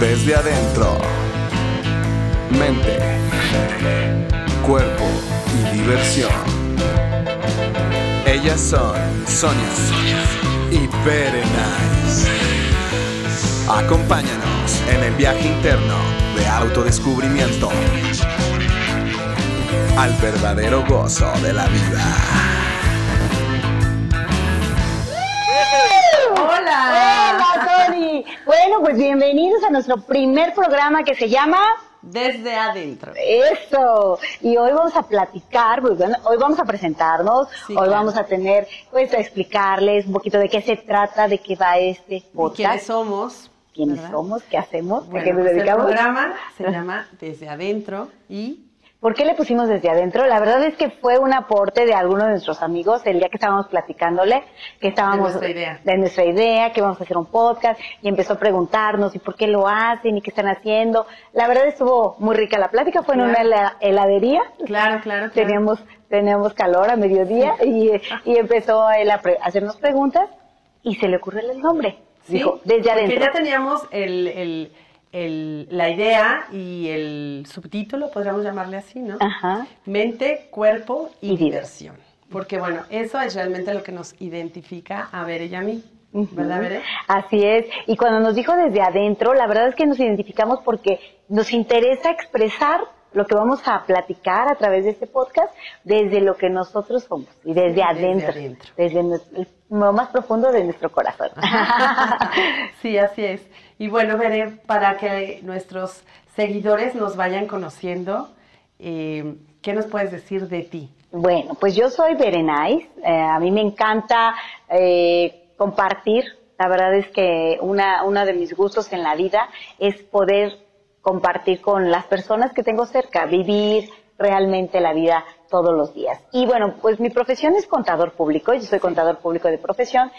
desde adentro. Mente, cuerpo y diversión. Ellas son Sonia y Berenice. Acompáñanos en el viaje interno de autodescubrimiento al verdadero gozo de la vida. Bueno, pues bienvenidos a nuestro primer programa que se llama Desde adentro. Eso. Y hoy vamos a platicar, pues bueno, hoy vamos a presentarnos, Sí, hoy claro. vamos a tener, pues a explicarles un poquito de qué se trata, de qué va este ¿Y podcast, quiénes somos? quiénes ¿verdad? somos, qué hacemos, a Bueno, qué nos pues el dedicamos. programa se llama Desde adentro y ¿Por qué le pusimos desde adentro? La verdad es que fue un aporte de algunos de nuestros amigos el día que estábamos platicándole, que estábamos nuestra idea. de nuestra idea, que íbamos a hacer un podcast y empezó a preguntarnos y por qué lo hacen y qué están haciendo. La verdad estuvo muy rica la plática, fue en una heladería. claro, claro, claro. Teníamos teníamos calor a mediodía y, y empezó él a, pre- hacernos preguntas y se le ocurrió el nombre. Sí, Dijo, desde porque adentro. ya teníamos el, el- el- la idea y el subtítulo, podríamos llamarle así, ¿no? Ajá. Mente, cuerpo y, Y diversión. Porque bueno, eso es realmente lo que nos identifica a Bere y a mí, ¿verdad, Bere? Así es. Y cuando nos dijo desde adentro, la verdad es que nos identificamos porque nos interesa expresar lo que vamos a platicar a través de este podcast desde lo que nosotros somos y desde Desde adentro, adentro. desde nuestro- lo más profundo de nuestro corazón. sí, así es. Y bueno, Bere, para que nuestros seguidores nos vayan conociendo, eh, ¿qué nos puedes decir de ti? Bueno, pues yo soy Berenice. eh, a mí me encanta eh, compartir. La verdad es que una, uno de mis gustos en la vida es poder compartir con las personas que tengo cerca, vivir realmente la vida todos los días. Y bueno, pues mi profesión es contador público, yo soy contador público de profesión.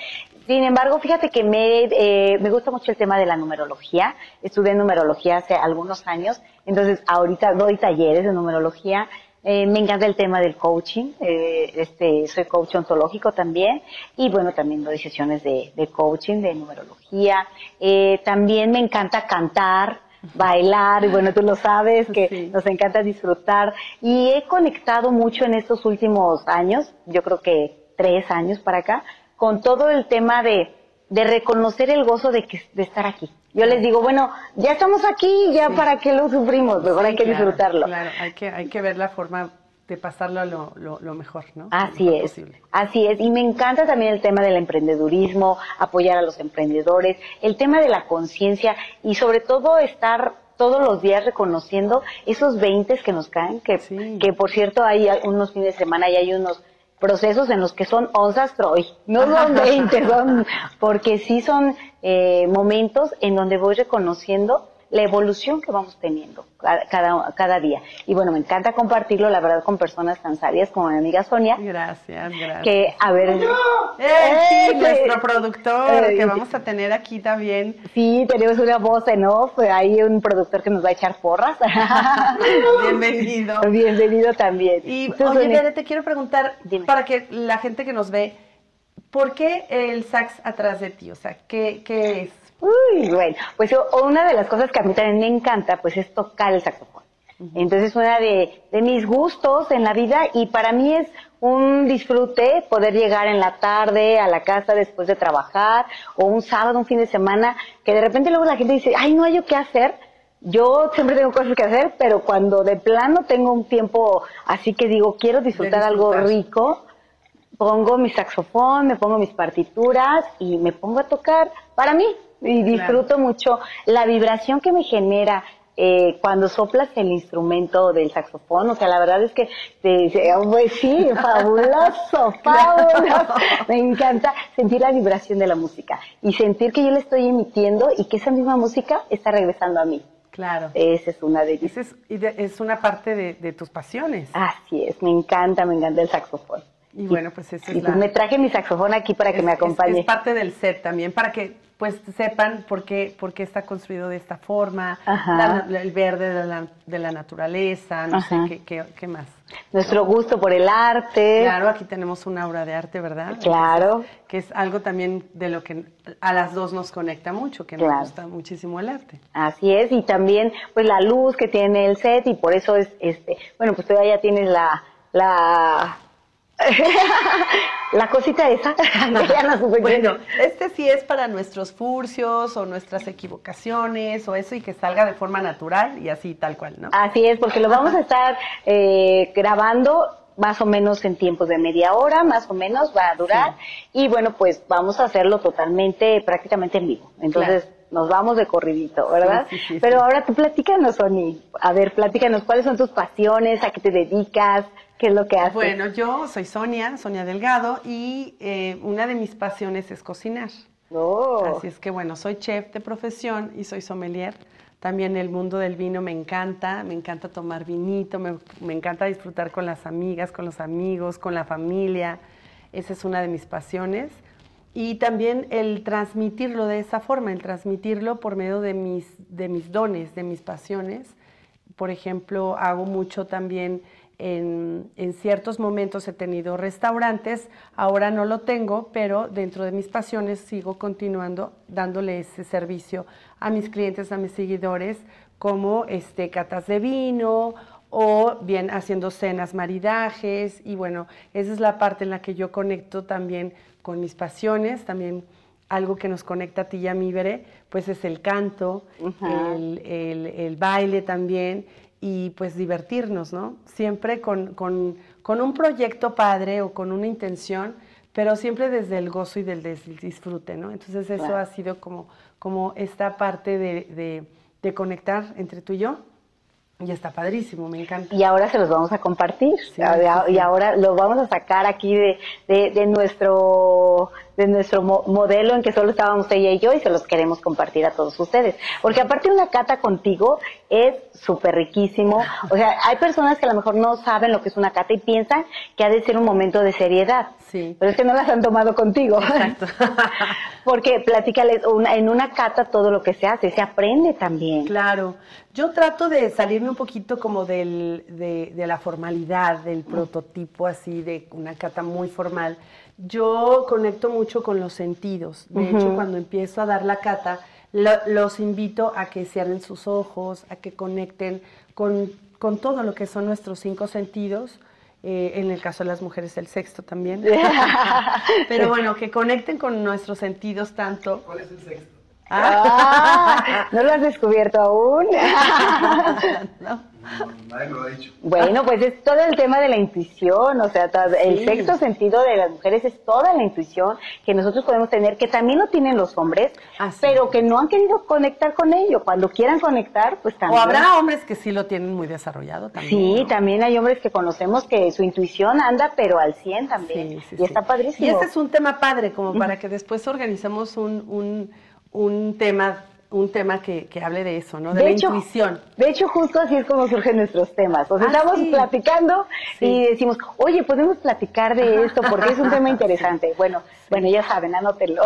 Sin embargo, fíjate que me, eh, me gusta mucho el tema de la numerología. Estudié numerología hace algunos años, entonces ahorita doy talleres de numerología. Eh, me encanta el tema del coaching, eh, este, soy coach ontológico también y bueno, también doy sesiones de, de coaching, de numerología. Eh, también me encanta cantar, bailar y bueno, tú lo sabes que Sí. nos encanta disfrutar y he conectado mucho en estos últimos años, yo creo que tres años para acá, con todo el tema de, de reconocer el gozo de, que, de estar aquí. Yo les digo, bueno, ya estamos aquí, ya para qué lo sufrimos, mejor hay que Claro, disfrutarlo. Claro, hay que, hay que ver la forma de pasarlo lo, lo, lo mejor, ¿no? Así mejor es, posible. así es. Y me encanta también el tema del emprendedurismo, apoyar a los emprendedores, el tema de la conciencia y sobre todo estar todos los días reconociendo esos 20 que nos caen, que, Sí. que por cierto hay unos fines de semana y hay unos procesos en los que son onzas Troy, no son 20, son, porque sí son eh, momentos en donde voy reconociendo la evolución que vamos teniendo cada, cada, cada día. Y bueno, me encanta compartirlo, la verdad, con personas tan sabias como mi amiga Sonia, Gracias, gracias. que, a ver, ¡Eh, sí, ¡Eh! nuestro productor, Eh, que vamos a tener aquí también. sí, tenemos una voz en off, hay un productor que nos va a echar porras. Bienvenido. Bienvenido también. Y Entonces, oye, te quiero preguntar, Dime. para que la gente que nos ve, ¿por qué el sax atrás de ti? O sea, ¿qué, qué es? Uy, bueno, pues una de las cosas que a mí también me encanta, pues es tocar el saxofón. Entonces, una de, de mis gustos en la vida y para mí es un disfrute poder llegar en la tarde a la casa después de trabajar o un sábado, un fin de semana, que de repente luego la gente dice, ay, no hay yo qué hacer. Yo siempre tengo cosas que hacer, pero cuando de plano tengo un tiempo así que digo, quiero disfrutar algo disfrutar. rico, pongo mi saxofón, me pongo mis partituras y me pongo a tocar para mí. Y disfruto mucho la vibración que me genera eh, cuando soplas el instrumento del saxofón. O sea, la verdad es que te dice, "Oh, pues sí, fabuloso, fabuloso. Me encanta sentir la vibración de la música y sentir que yo le estoy emitiendo y que esa misma música está regresando a mí. Claro. Esa es una de mis Esa es, es una parte de, de tus pasiones. Así es, me encanta, me encanta el saxofón. Y, bueno, pues eso es pues me traje mi saxofón aquí para que me acompañe. Es, parte del set también, para que pues sepan por qué, por qué está construido de esta forma, el verde de la, de la naturaleza, no sé qué, qué, qué, más. Nuestro gusto por el arte. Claro, aquí tenemos una obra de arte, ¿verdad? Claro. que es algo también de lo que a las dos nos conecta mucho, que nos gusta muchísimo el arte. Así es, y también pues la luz que tiene el set y por eso es, este, bueno, pues todavía ya tienes la, la la cosita esa. bueno, este sí es para nuestros furcios o nuestras equivocaciones o eso y que salga de forma natural y así tal cual, ¿no? Así es, porque lo vamos a estar eh, grabando más o menos en tiempos de media hora, más o menos va a durar. Y bueno, pues vamos a hacerlo totalmente, prácticamente en vivo. Entonces, nos vamos de corridito, ¿verdad? Pero ahora tú platícanos, Sony. A ver, platícanos, ¿cuáles son tus pasiones? ¿A qué te dedicas? ¿Qué es lo que haces? Bueno, yo soy Sonia, Sonia Delgado, y eh, una de mis pasiones es cocinar. Oh. Así es que bueno, soy chef de profesión y soy sommelier. También el mundo del vino me encanta, me encanta tomar vinito, me, encanta disfrutar con las amigas, con los amigos, con la familia. Esa es una de mis pasiones. Y también el transmitirlo de esa forma, el transmitirlo por medio de mis, de mis dones, de mis pasiones. Por ejemplo, hago mucho también en, ciertos momentos he tenido restaurantes, ahora no lo tengo, pero dentro de mis pasiones sigo continuando dándole ese servicio a mis clientes, a mis seguidores, como este, catas de vino o bien haciendo cenas, maridajes, y bueno, esa es la parte en la que yo conecto también con mis pasiones, también algo que nos conecta a ti y a mí, Veré, pues es el canto, el, el baile también, y pues divertirnos, ¿no? Siempre con, un proyecto padre o con una intención, pero siempre desde el gozo y del disfrute, ¿no? Entonces eso ha sido como, como esta parte de, de conectar entre tú y yo. Y está padrísimo, me encanta. Y ahora se los vamos a compartir. y ahora los vamos a sacar aquí de, de, nuestro de nuestro modelo en que solo estábamos ella y yo y se los queremos compartir a todos ustedes. Porque aparte una cata contigo es súper riquísimo. O sea, hay personas que a lo mejor no saben lo que es una cata y piensan que ha de ser un momento de seriedad. Sí. Pero es que no las han tomado contigo. Exacto. Porque platícales, en una cata todo lo que se hace, se aprende también. Claro. Yo trato de salirme un poquito como del, de, de la formalidad, del prototipo así de una cata muy formal. Yo conecto mucho con los sentidos. De hecho, cuando empiezo a dar la cata, los invito a que cierren sus ojos, a que conecten con, con todo lo que son nuestros cinco sentidos. Eh, en el caso de las mujeres, el sexto también. Pero bueno, que conecten con nuestros sentidos tanto. ¿Cuál es el sexto? Ah, ¿No lo has descubierto aún? no. Nadie me lo ha dicho. Bueno, pues es todo el tema de la intuición, o sea, el sexto sentido de las mujeres es toda la intuición que nosotros podemos tener, que también lo tienen los hombres, pero que no han querido conectar con ello. Cuando quieran conectar, pues también. O habrá hombres que sí lo tienen muy desarrollado también. Sí, también hay hombres que conocemos que su intuición anda, pero al 100 también. y está padrísimo. Y este es un tema padre, como para que después organicemos un, un un tema un tema que, que, hable de eso, ¿no? De, la intuición. De hecho, justo así es como surgen nuestros temas. O sea, ah, estamos platicando y decimos, oye, podemos platicar de esto porque es un tema interesante. Bueno, bueno, ya saben, anótenlo.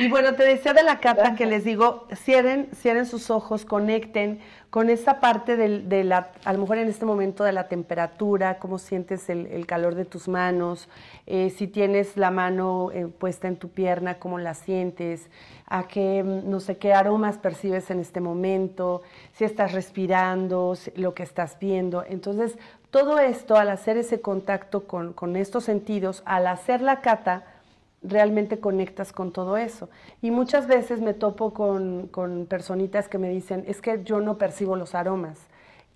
y bueno, te decía de la cata que les digo, cierren, cierren sus ojos, conecten con esa parte de, la, a lo mejor en este momento de la temperatura, cómo sientes el, calor de tus manos, eh, si tienes la mano eh, puesta en tu pierna, cómo la sientes, a qué, no sé, qué aromas percibes en este momento, si estás respirando, lo que estás viendo. Entonces, todo esto, al hacer ese contacto con, con estos sentidos, al hacer la cata, realmente conectas con todo eso. Y muchas veces me topo con, con, personitas que me dicen, es que yo no percibo los aromas.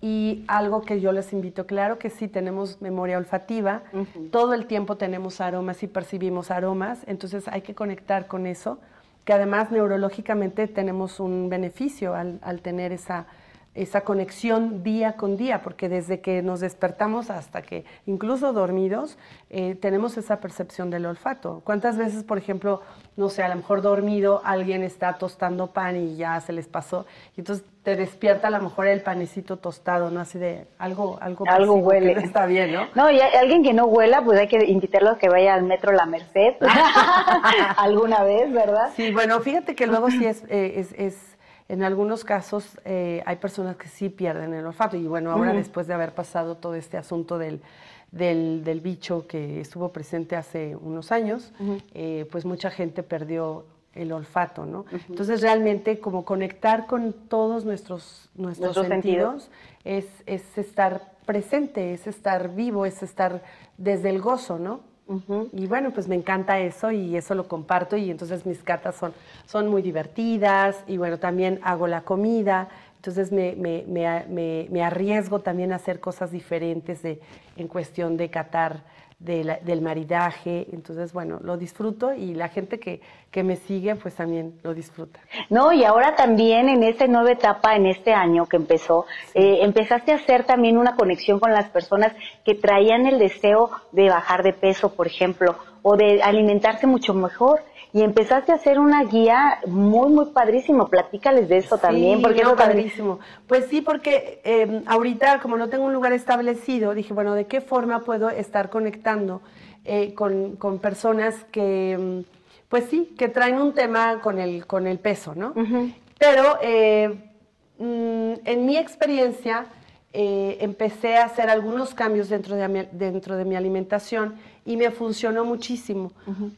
Y algo que yo les invito, claro que sí, tenemos memoria olfativa, todo el tiempo tenemos aromas y percibimos aromas, entonces hay que conectar con eso, que además neurológicamente tenemos un beneficio al, al tener esa esa conexión día con día, porque desde que nos despertamos hasta que, incluso dormidos, eh, tenemos esa percepción del olfato. ¿Cuántas veces, por ejemplo, no sé, a lo mejor dormido, alguien está tostando pan y ya se les pasó, y entonces te despierta a lo mejor el panecito tostado, ¿no? Así de algo, algo, algo huele. está bien, ¿no? No, y alguien que no huela, pues hay que invitarlo a que vaya al metro La Merced alguna vez, ¿verdad? Sí, bueno, fíjate que luego sí es, eh, es, es en algunos casos eh, hay personas que sí pierden el olfato. Y bueno, ahora después de haber pasado todo este asunto del, del, bicho que estuvo presente hace unos años, eh, pues mucha gente perdió el olfato, ¿no? Entonces realmente como conectar con todos nuestros, nuestros, sentidos, Es, es estar presente, es estar vivo, es estar desde el gozo, ¿no? Y bueno, pues me encanta eso y eso lo comparto y entonces mis catas son, son muy divertidas y bueno, también hago la comida, entonces me, me, me, me arriesgo también a hacer cosas diferentes de, en cuestión de catar del maridaje. Entonces, bueno, lo disfruto y la gente que, que, me sigue, pues también lo disfruta. No, y ahora también en esta nueva etapa, en este año que empezó, eh, empezaste a hacer también una conexión con las personas que traían el deseo de bajar de peso, por ejemplo, o de alimentarse mucho mejor y empezaste a hacer una guía muy, muy padrísimo. Platícales de eso también. Porque no, padrísimo. Pues sí, porque eh, ahorita, como no tengo un lugar establecido, dije, bueno, ¿de qué forma puedo estar conectando eh, con, con, personas que, mm, pues sí, que traen un tema con el, con el peso, ¿no? Pero eh, mm, en mi experiencia, empecé a hacer algunos cambios dentro de, dentro de mi alimentación y me funcionó muchísimo.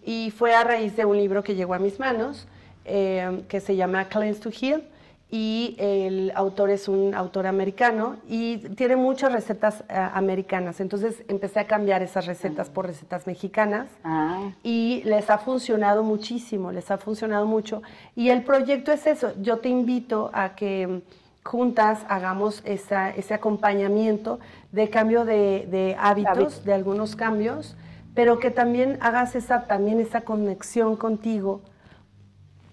Y fue a raíz de un libro que llegó a mis manos, eh, que se llama Cleanse to Heal, y el autor es un autor americano y tiene muchas recetas eh, americanas. Entonces empecé a cambiar esas recetas por recetas mexicanas ah. y les ha funcionado muchísimo, les ha funcionado mucho. Y el proyecto es eso, yo te invito a que juntas hagamos ese acompañamiento de cambio de, hábitos, de algunos cambios pero que también hagas esa, también esa conexión contigo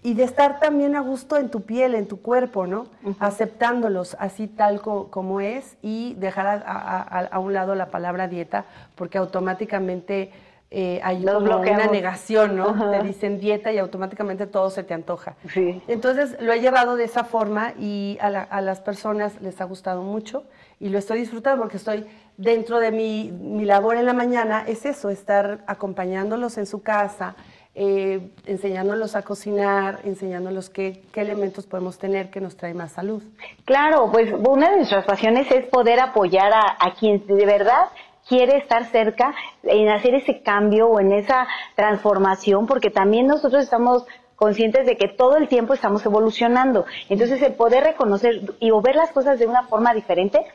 y de estar también a gusto en tu piel, en tu cuerpo, ¿no? Aceptándolos así tal como es y dejar a, un lado la palabra dieta, porque automáticamente eh, hay una negación, ¿no? Te dicen dieta y automáticamente todo se te antoja. Sí. Entonces lo he llevado de esa forma y a, a las personas les ha gustado mucho y lo estoy disfrutando porque estoy dentro de mi, mi labor en la mañana, es eso, estar acompañándolos en su casa, eh, enseñándolos a cocinar, enseñándolos qué, qué, elementos podemos tener que nos trae más salud. Claro, pues una de nuestras pasiones es poder apoyar a, a quien de verdad quiere estar cerca en hacer ese cambio o en esa transformación, porque también nosotros estamos conscientes de que todo el tiempo estamos evolucionando. Entonces, el poder reconocer y ver las cosas de una forma diferente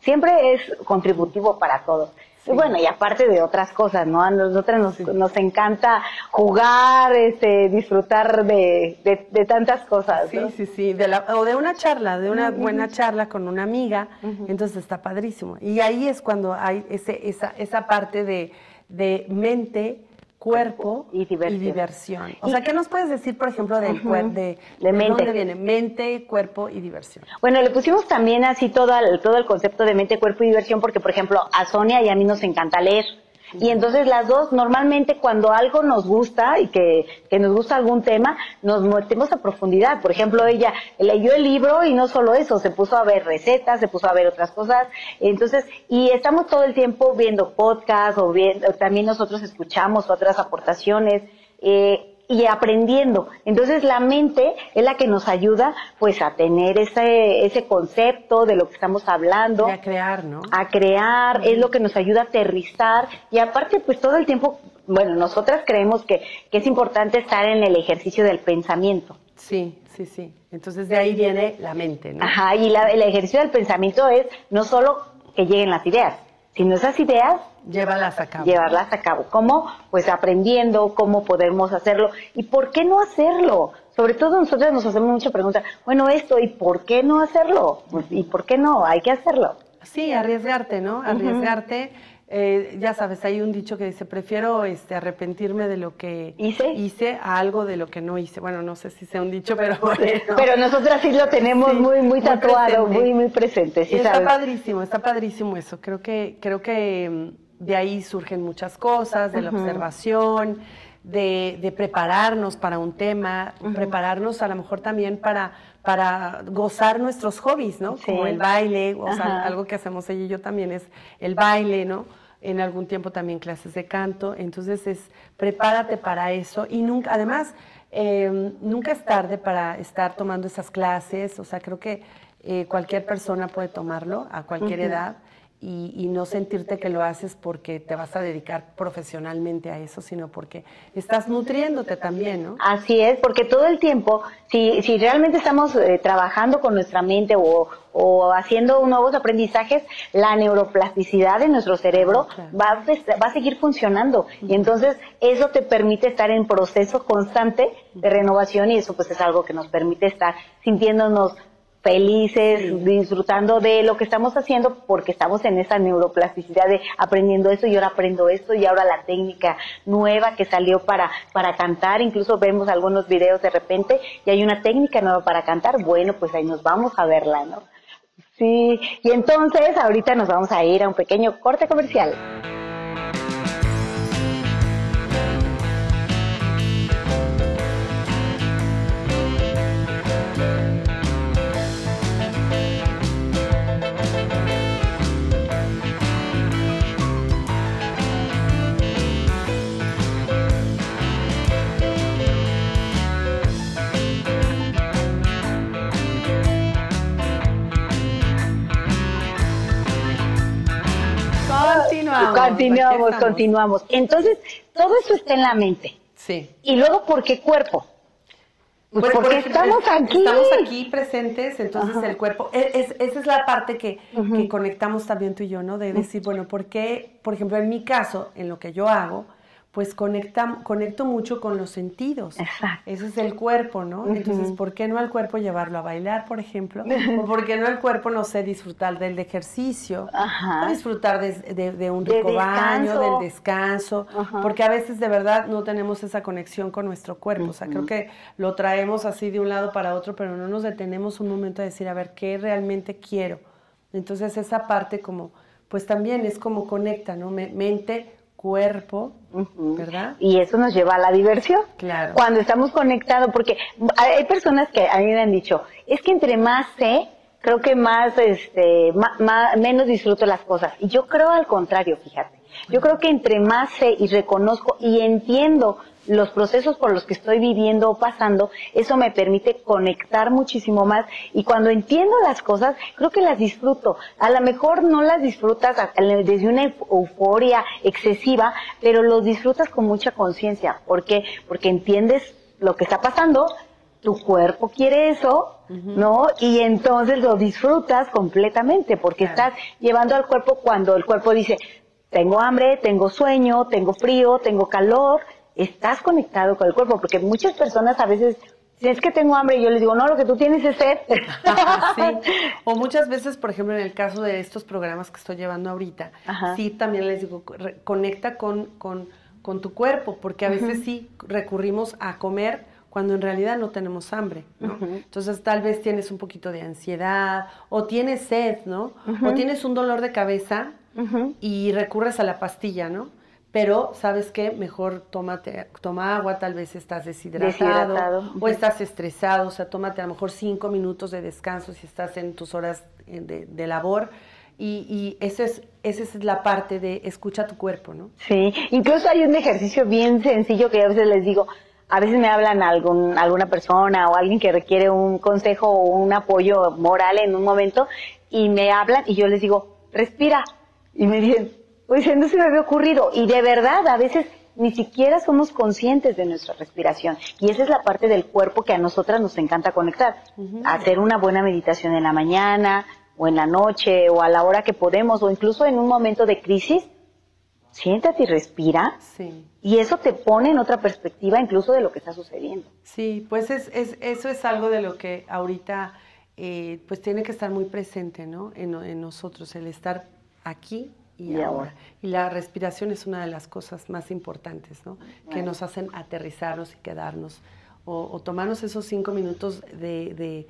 siempre es contributivo para todos. Y bueno, y aparte de otras cosas, ¿no? A nosotros nos, encanta jugar, este, disfrutar de, de, tantas cosas. Sí, sí, sí, de la, o de una charla, de una buena charla con una amiga, entonces está padrísimo. Y ahí es cuando hay ese, esa, esa parte de, de mente, cuerpo y diversión. O sea, ¿qué nos puedes decir, por ejemplo, del cuerpo, de, mente. dónde viene mente, cuerpo y diversión? Bueno, le pusimos también así todo el, todo el concepto de mente, cuerpo y diversión porque, por ejemplo, a Sonia y a mí nos encanta leer. Y entonces las dos, normalmente cuando algo nos gusta y que, que, nos gusta algún tema, nos metemos a profundidad. Por ejemplo, ella leyó el libro y no solo eso, se puso a ver recetas, se puso a ver otras cosas. Entonces, y estamos todo el tiempo viendo podcasts o viendo, también nosotros escuchamos otras aportaciones. Eh, y aprendiendo. Entonces la mente es la que nos ayuda pues a tener ese, ese concepto de lo que estamos hablando. a crear, ¿no? A crear, es lo que nos ayuda a aterrizar y aparte pues todo el tiempo, bueno, nosotras creemos que, que es importante estar en el ejercicio del pensamiento. Sí, sí, sí. Entonces de ahí viene la mente, ¿no? Ajá, y la, el ejercicio del pensamiento es no solo que lleguen las ideas, sino esas ideas Llevarlas a cabo. Llevarlas a cabo. ¿Cómo? Pues aprendiendo cómo podemos hacerlo. ¿Y por qué no hacerlo? Sobre todo nosotros nos hacemos mucha pregunta, bueno, esto, ¿y por qué no hacerlo? Pues, ¿Y por qué no? Hay que hacerlo. Sí, arriesgarte, ¿no? Arriesgarte. eh, ya sabes, hay un dicho que dice, prefiero este, arrepentirme de lo que ¿Hice? hice a algo de lo que no hice. Bueno, no sé si sea un dicho, pero bueno. Pero nosotras sí lo tenemos Sí, muy, muy muy tatuado, presente. muy, muy presente. Sí, está sabes. padrísimo, está padrísimo eso. Creo que, creo que mm, de ahí surgen muchas cosas, de la observación, de, de prepararnos para un tema, prepararnos a lo mejor también para, para gozar nuestros hobbies, ¿no? Sí. Como el baile, o sea, algo que hacemos ella y yo también es el baile, ¿no? En algún tiempo también clases de canto. Entonces es prepárate para eso y nunca, además, eh, nunca es tarde para estar tomando esas clases. O sea, creo que eh, cualquier persona puede tomarlo a cualquier edad y, y no sentirte que lo haces porque te vas a dedicar profesionalmente a eso, sino porque estás nutriéndote también, ¿no? Así es, porque todo el tiempo, si, si realmente estamos eh, trabajando con nuestra mente o, o haciendo nuevos aprendizajes, la neuroplasticidad de nuestro cerebro Claro. va, a, pues, va a seguir funcionando. Y entonces eso te permite estar en proceso constante de renovación y eso pues es algo que nos permite estar sintiéndonos felices, Sí. disfrutando de lo que estamos haciendo porque estamos en esa neuroplasticidad de aprendiendo esto y ahora aprendo esto y ahora la técnica nueva que salió para, para cantar, incluso vemos algunos videos de repente y hay una técnica nueva para cantar, bueno, pues ahí nos vamos a verla, ¿no? Sí, y entonces ahorita nos vamos a ir a un pequeño corte comercial. Continuamos. Continuamos. Entonces, todo eso está en la mente. Sí. Y luego, ¿por qué cuerpo? Pues porque porque estamos aquí. Estamos aquí presentes, entonces Ajá. el cuerpo, e- es- esa es la parte que, que conectamos también tú y yo, ¿no? De decir, bueno, ¿por qué, por ejemplo, en mi caso, en lo que yo hago, pues conecta, conecto mucho con los sentidos. Exacto. Ese es el cuerpo, ¿no? Entonces, ¿por qué no al cuerpo llevarlo a bailar, por ejemplo? ¿O por qué no al cuerpo, no sé, disfrutar del ejercicio? Ajá. Disfrutar de, de- de un De rico baño, del descanso, Ajá. porque a veces de verdad no tenemos esa conexión con nuestro cuerpo. O sea, creo que lo traemos así de un lado para otro, pero no nos detenemos un momento a decir, a ver, ¿qué realmente quiero? Entonces esa parte como, pues también es como conecta, ¿no? Me- mente, cuerpo. ¿verdad? Y eso nos lleva a la diversión. Claro. Cuando estamos conectados, porque hay personas que a mí me han dicho, es que entre más sé, creo que más, este, ma- menos disfruto las cosas. Y yo creo al contrario, fíjate. Yo creo que entre más sé y reconozco y entiendo los procesos por los que estoy viviendo o pasando, eso me permite conectar muchísimo más y cuando entiendo las cosas, creo que las disfruto. A lo mejor no las disfrutas desde una euf- euforia excesiva, pero los disfrutas con mucha conciencia. ¿Por qué? Porque entiendes lo que está pasando, tu cuerpo quiere eso, ¿no? Y entonces lo disfrutas completamente porque Claro. estás llevando al cuerpo cuando el cuerpo dice, tengo hambre, tengo sueño, tengo frío, tengo calor, estás conectado con el cuerpo, porque muchas personas a veces, si es que tengo hambre, y yo les digo, no, lo que tú tienes es sed. sí. O muchas veces, por ejemplo, en el caso de estos programas que estoy llevando ahorita, Ajá. sí también les digo, conecta con, con, con tu cuerpo, porque a veces sí recurrimos a comer cuando en realidad no tenemos hambre, ¿no? Entonces tal vez tienes un poquito de ansiedad, o tienes sed, ¿no? O tienes un dolor de cabeza y recurres a la pastilla, ¿no? Pero, ¿sabes qué? Mejor tómate, toma agua, tal vez estás deshidratado, Deshidratado, o estás estresado, o sea, tómate a lo mejor cinco minutos de descanso si estás en tus horas eh, de, de labor. Y, y esa es, esa es la parte de escucha tu cuerpo, ¿no? Sí, incluso hay un ejercicio bien sencillo que a veces les digo, a veces me hablan algún, alguna persona o alguien que requiere un consejo o un apoyo moral en un momento y me hablan y yo les digo, respira. Y me dicen, pues no se me había ocurrido. Y de verdad, a veces ni siquiera somos conscientes de nuestra respiración. Y esa es la parte del cuerpo que a nosotras nos encanta conectar. Hacer una buena meditación en la mañana o en la noche o a la hora que podemos o incluso en un momento de crisis siéntate y respira Sí. y eso te pone en otra perspectiva incluso de lo que está sucediendo. Sí, pues es, es- eso es algo de lo que ahorita eh, pues tiene que estar muy presente, ¿no? En, en nosotros, el estar aquí y, ahora. Y la respiración es una de las cosas más importantes, ¿no? Que nos hacen aterrizarnos y quedarnos. O, tomarnos esos cinco minutos de,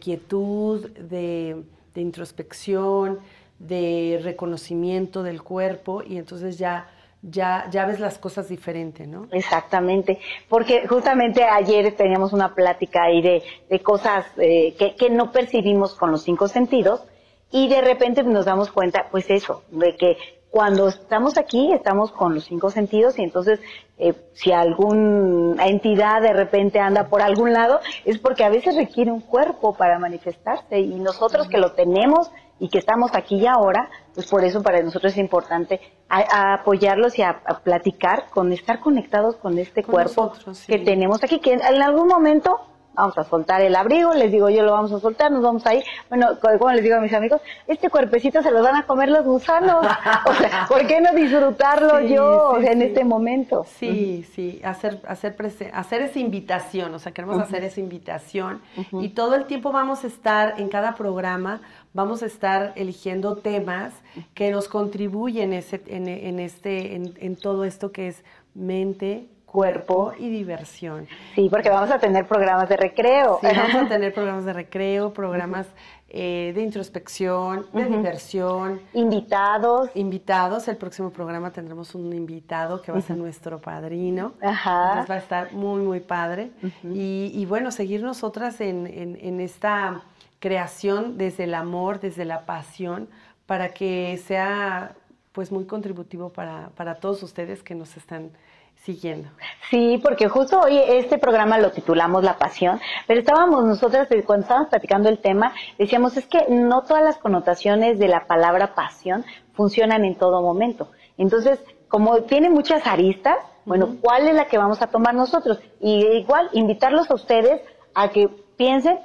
quietud, de, introspección, de reconocimiento del cuerpo y entonces ya ya, ya ves las cosas diferente, ¿no? Exactamente, porque justamente ayer teníamos una plática ahí de, de cosas eh, que, que, no percibimos con los cinco sentidos y de repente nos damos cuenta, pues eso, de que cuando estamos aquí estamos con los cinco sentidos y entonces eh, si alguna entidad de repente anda por algún lado es porque a veces requiere un cuerpo para manifestarse y nosotros que lo tenemos y que estamos aquí y ahora, pues por eso para nosotros es importante apoyarlos y a, platicar con estar conectados con este cuerpo que tenemos aquí, que en algún momento vamos a soltar el abrigo, les digo yo lo vamos a soltar, nos vamos a ir. Bueno, como les digo a mis amigos, este cuerpecito se lo van a comer los gusanos. o sea, ¿por qué no disfrutarlo yo en este momento? Sí, sí, hacer, hacer, hacer esa invitación, o sea, queremos hacer esa invitación y todo el tiempo vamos a estar en cada programa, vamos a estar eligiendo temas que nos contribuyen ese, en, en, este, en, en todo esto que es mente, cuerpo y diversión. Sí, porque vamos a tener programas de recreo. Sí, vamos a tener programas de recreo, programas eh, de introspección, de diversión. Invitados. Invitados. El próximo programa tendremos un invitado que va a ser nuestro padrino. Ajá. Entonces va a estar muy, muy padre. y, bueno, seguir nosotras en, en, esta creación desde el amor, desde la pasión, para que sea pues muy contributivo para, para todos ustedes que nos están siguiendo. Sí, porque justo hoy este programa lo titulamos La Pasión, pero estábamos nosotras, cuando estábamos platicando el tema, decíamos, es que no todas las connotaciones de la palabra pasión funcionan en todo momento. Entonces, como tiene muchas aristas, bueno, ¿cuál es la que vamos a tomar nosotros? Y igual, invitarlos a ustedes a que piensen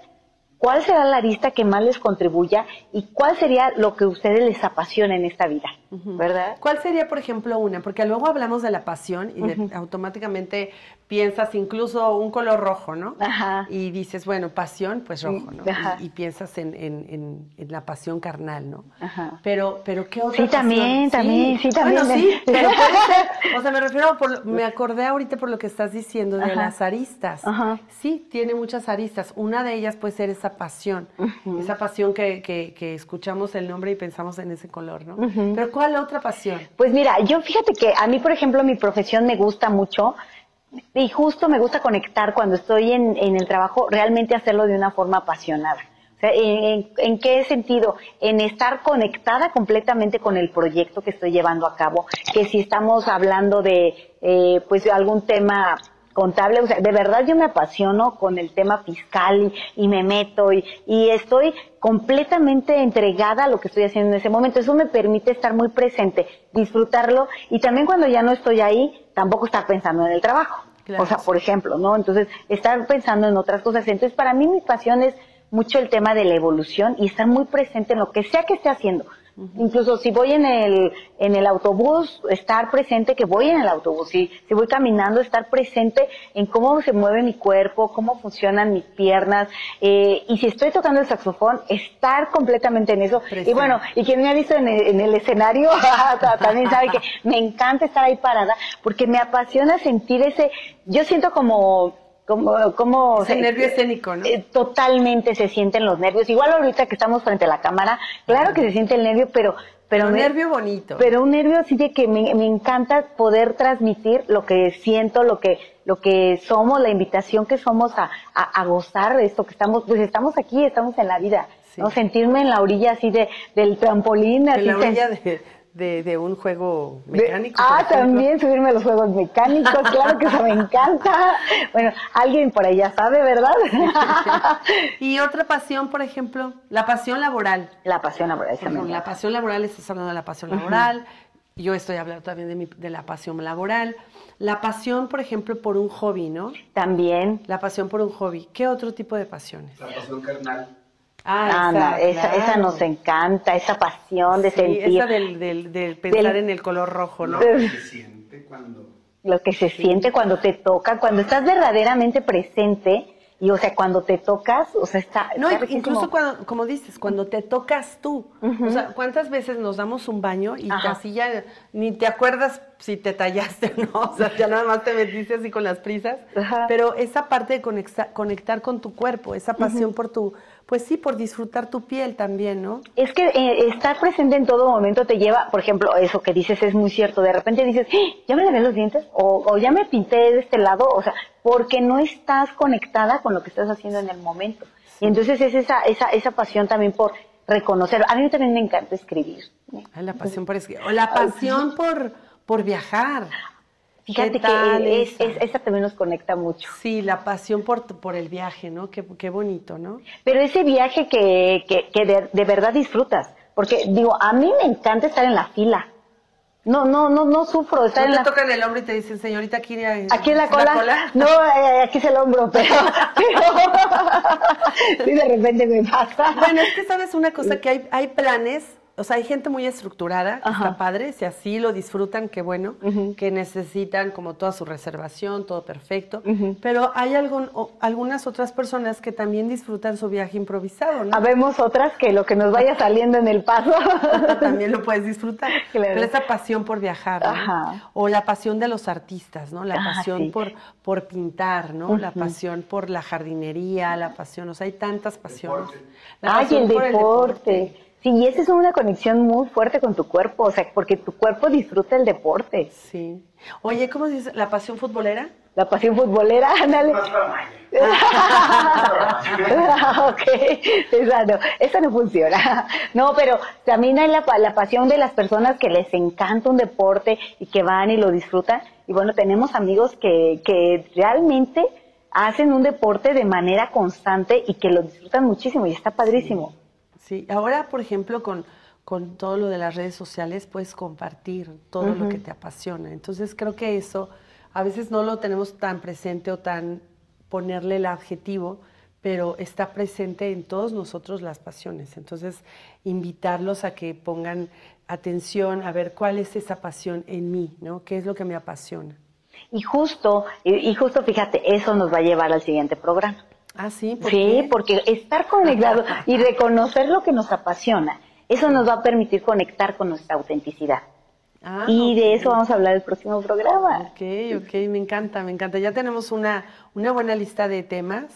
cuál será la arista que más les contribuya y cuál sería lo que a ustedes les apasiona en esta vida, ¿verdad? ¿Cuál sería, por ejemplo, una? Porque luego hablamos de la pasión y automáticamente piensas incluso un color rojo, ¿no? Ajá. Y dices, bueno, pasión, pues rojo, ¿no? Y, piensas en, en, en, la pasión carnal, ¿no? Ajá. Pero, pero ¿qué otra Sí, también, también, sí, también. Bueno, sí, pero puede ser, o sea, me refiero, por, me acordé ahorita por lo que estás diciendo de las aristas. Ajá. Sí, tiene muchas aristas. Una de ellas puede ser esa pasión, esa pasión que, que, que, escuchamos el nombre y pensamos en ese color, ¿no? Pero ¿cuál otra pasión? Pues mira, yo fíjate que a mí, por ejemplo, mi profesión me gusta mucho y justo me gusta conectar cuando estoy en, el trabajo, realmente hacerlo de una forma apasionada. O sea, ¿en, qué sentido? En estar conectada completamente con el proyecto que estoy llevando a cabo, que si estamos hablando de, eh, pues, algún tema contable, o sea, de verdad yo me apasiono con el tema fiscal y, me meto y, y, estoy completamente entregada a lo que estoy haciendo en ese momento. Eso me permite estar muy presente, disfrutarlo y también cuando ya no estoy ahí, tampoco estar pensando en el trabajo. o sea, por ejemplo, ¿no? Entonces, estar pensando en otras cosas. Entonces, para mí mi pasión es mucho el tema de la evolución y estar muy presente en lo que sea que esté haciendo. Incluso si voy en el, en el autobús, estar presente que voy en el autobús. Si, si voy caminando, estar presente en cómo se mueve mi cuerpo, cómo funcionan mis piernas. Eh, y si estoy tocando el saxofón, estar completamente en eso. Y bueno, y quien me ha visto en en el escenario también sabe que me encanta estar ahí parada porque me apasiona sentir ese, yo siento como como, como el nervio escénico, ¿no? Eh, totalmente se sienten los nervios. Igual ahorita que estamos frente a la cámara, claro que se siente el nervio, pero pero un nervio bonito. Pero un nervio así de que me, me, encanta poder transmitir lo que siento, lo que lo que somos, la invitación que somos a, a, gozar de esto que estamos, pues estamos aquí, estamos en la vida, ¿no? Sentirme en la orilla así de del trampolín, en la orilla de, de, un juego mecánico. ah, también subirme a los juegos mecánicos, claro que eso me encanta. Bueno, alguien por ahí ya sabe, ¿verdad? y otra pasión, por ejemplo, la pasión laboral. La pasión laboral, La pasión laboral, estás hablando de la pasión laboral. Yo estoy hablando también de, mi, de la pasión laboral. La pasión, por ejemplo, por un hobby, ¿no? También. La pasión por un hobby. ¿Qué otro tipo de pasiones? La pasión carnal. Ah, esa, esa, nos encanta, esa pasión de sentir. Esa del, del, pensar en el color rojo, ¿no? Lo que se siente cuando. Lo que se siente cuando te toca, cuando estás verdaderamente presente Y o sea, cuando te tocas, o sea, está... No, incluso cuando, como dices, cuando te tocas tú. O sea, ¿cuántas veces nos damos un baño y Ajá. así ya ni te acuerdas si te tallaste o no? O sea, ya nada más te metiste así con las prisas. Ajá. Pero esa parte de conecta- conectar con tu cuerpo, esa pasión por tu, pues sí, por disfrutar tu piel también, ¿no? Es que eh, estar presente en todo momento te lleva, por ejemplo, eso que dices es muy cierto. De repente dices, "¡Ah! ya me lavé los dientes o, o ya me pinté de este lado, o sea, porque no estás conectada con lo que estás haciendo en el momento. Y entonces es esa, esa, esa pasión también por reconocer. A mí también me encanta escribir. La pasión por escribir. O la pasión por, por viajar. Fíjate ¿Qué que es, esa? es- esa también nos conecta mucho. Sí, la pasión por, por el viaje, ¿no? Qué, qué bonito, ¿no? Pero ese viaje que, que, que de, de verdad disfrutas. Porque digo, a mí me encanta estar en la fila. No, no, no, no sufro estar No en te la tocan el hombro y te dicen, señorita, aquí, eh, Aquí en la cola. No, eh, aquí es el hombro, pero, pero sí de repente me pasa. Bueno, es que sabes una cosa, que hay, hay planes, o sea, hay gente muy estructurada, que está padre, si así lo disfrutan, qué bueno, que necesitan como toda su reservación, todo perfecto, pero hay algún, o- algunas otras personas que también disfrutan su viaje improvisado, ¿no? Habemos otras que lo que nos vaya saliendo en el paso. también lo puedes disfrutar. Claro. Pero esa pasión por viajar, ¿no? Ajá. O la pasión de los artistas, ¿no? La Ah, pasión sí. por, por pintar, ¿no? La pasión por la jardinería, la pasión, o sea, hay tantas pasiones. La Ay, el por deporte. Sí, y esa es una conexión muy fuerte con tu cuerpo, o sea, porque tu cuerpo disfruta el deporte. Sí. Oye, ¿cómo dices? ¿La pasión futbolera? La pasión futbolera, ándale. Ok, esa no, esa no funciona. No, pero también hay la, pa- la pasión de las personas que les encanta un deporte y que van y lo disfrutan. Y bueno, tenemos amigos que, que realmente hacen un deporte de manera constante y que lo disfrutan muchísimo y está padrísimo. Sí. Ahora, por ejemplo, con, con todo lo de las redes sociales, puedes compartir todo lo que te apasiona. Entonces, creo que eso a veces no lo tenemos tan presente o tan ponerle el adjetivo, pero está presente en todos nosotros las pasiones. Entonces, invitarlos a que pongan atención a ver cuál es esa pasión en mí, ¿no? ¿Qué es lo que me apasiona? Y justo, y justo fíjate, eso nos va a llevar al siguiente programa. Ah, sí, ¿por Sí, qué? porque estar conectado y reconocer lo que nos apasiona, eso nos va a permitir conectar con nuestra autenticidad. Ah, y de eso vamos a hablar el próximo programa. Ok, ok, me encanta, me encanta. Ya tenemos una, una buena lista de temas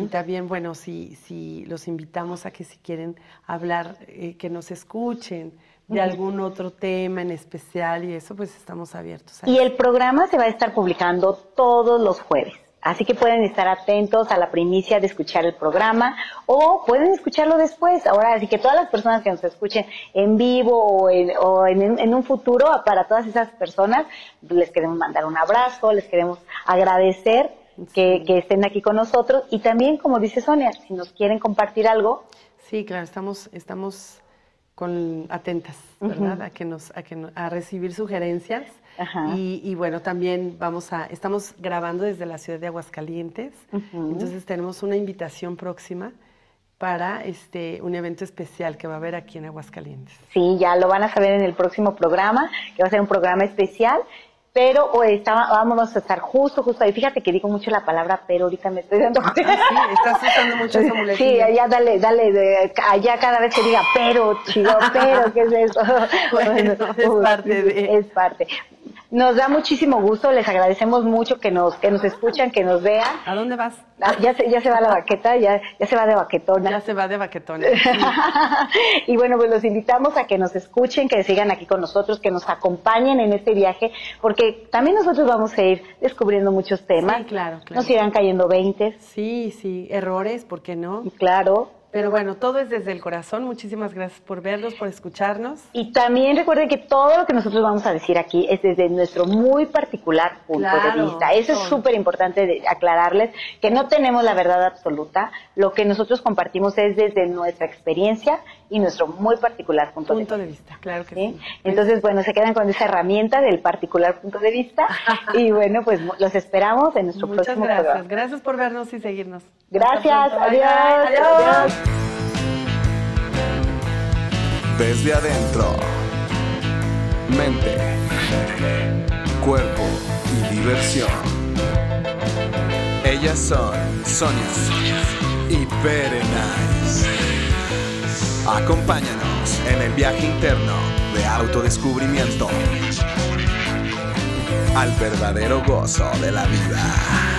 y también, bueno, si, si los invitamos a que si quieren hablar, eh, que nos escuchen de algún otro tema en especial y eso, pues estamos abiertos. a Y eso. el programa se va a estar publicando todos los jueves. Así que pueden estar atentos a la primicia de escuchar el programa o pueden escucharlo después. Ahora, así que todas las personas que nos escuchen en vivo o en, o en- en un futuro, para todas esas personas, les queremos mandar un abrazo, les queremos agradecer que, que estén aquí con nosotros. Y también, como dice Sonia, si nos quieren compartir algo, Sí, claro, estamos, estamos con atentas, ¿verdad? A que nos, a que a recibir sugerencias. Ajá. Y, y bueno, también vamos a, estamos grabando desde la ciudad de Aguascalientes. Entonces tenemos una invitación próxima para este un evento especial que va a haber aquí en Aguascalientes. Sí, ya lo van a saber en el próximo programa, que va a ser un programa especial. Pero o estaba, vamos a estar justo, justo ahí. Fíjate que digo mucho la palabra, pero ahorita me estoy dando cuenta. Ah, sí, estás usando mucho esa Sí, muletilla. allá dale, dale, de- allá cada vez que diga pero, chido, pero, ¿qué es eso? Bueno, es parte de- Es parte. Nos da muchísimo gusto, les agradecemos mucho que nos, que nos escuchan, que nos vean. ¿A dónde vas? Ah, Ya se, ya se va la baqueta, ya, ya se va de baquetona. Ya se va de baquetona. y bueno, pues los invitamos a que nos escuchen, que sigan aquí con nosotros, que nos acompañen en este viaje, porque también nosotros vamos a ir descubriendo muchos temas. Sí, claro, claro. Nos irán cayendo veintes, Sí, sí, errores, ¿por qué no? claro. Pero bueno, todo es desde el corazón. Muchísimas gracias por verlos, por escucharnos. Y también recuerden que todo lo que nosotros vamos a decir aquí es desde nuestro muy particular punto de vista. Eso es súper importante aclararles, que no tenemos la verdad absoluta. Lo que nosotros compartimos es desde nuestra experiencia y nuestro muy particular punto, Punto de de vista. vista, claro que ¿sí? sí. Entonces, bueno, se quedan con esa herramienta del particular punto de vista. y bueno, pues los esperamos en nuestro Muchas próximo gracias. programa. Gracias por vernos y seguirnos. Gracias, adiós, bye. Adiós. adiós. Desde adentro. Mente. Cuerpo y diversión. Ellas son Sonia y Berenice. Acompáñanos en el viaje interno de autodescubrimiento al verdadero gozo de la vida.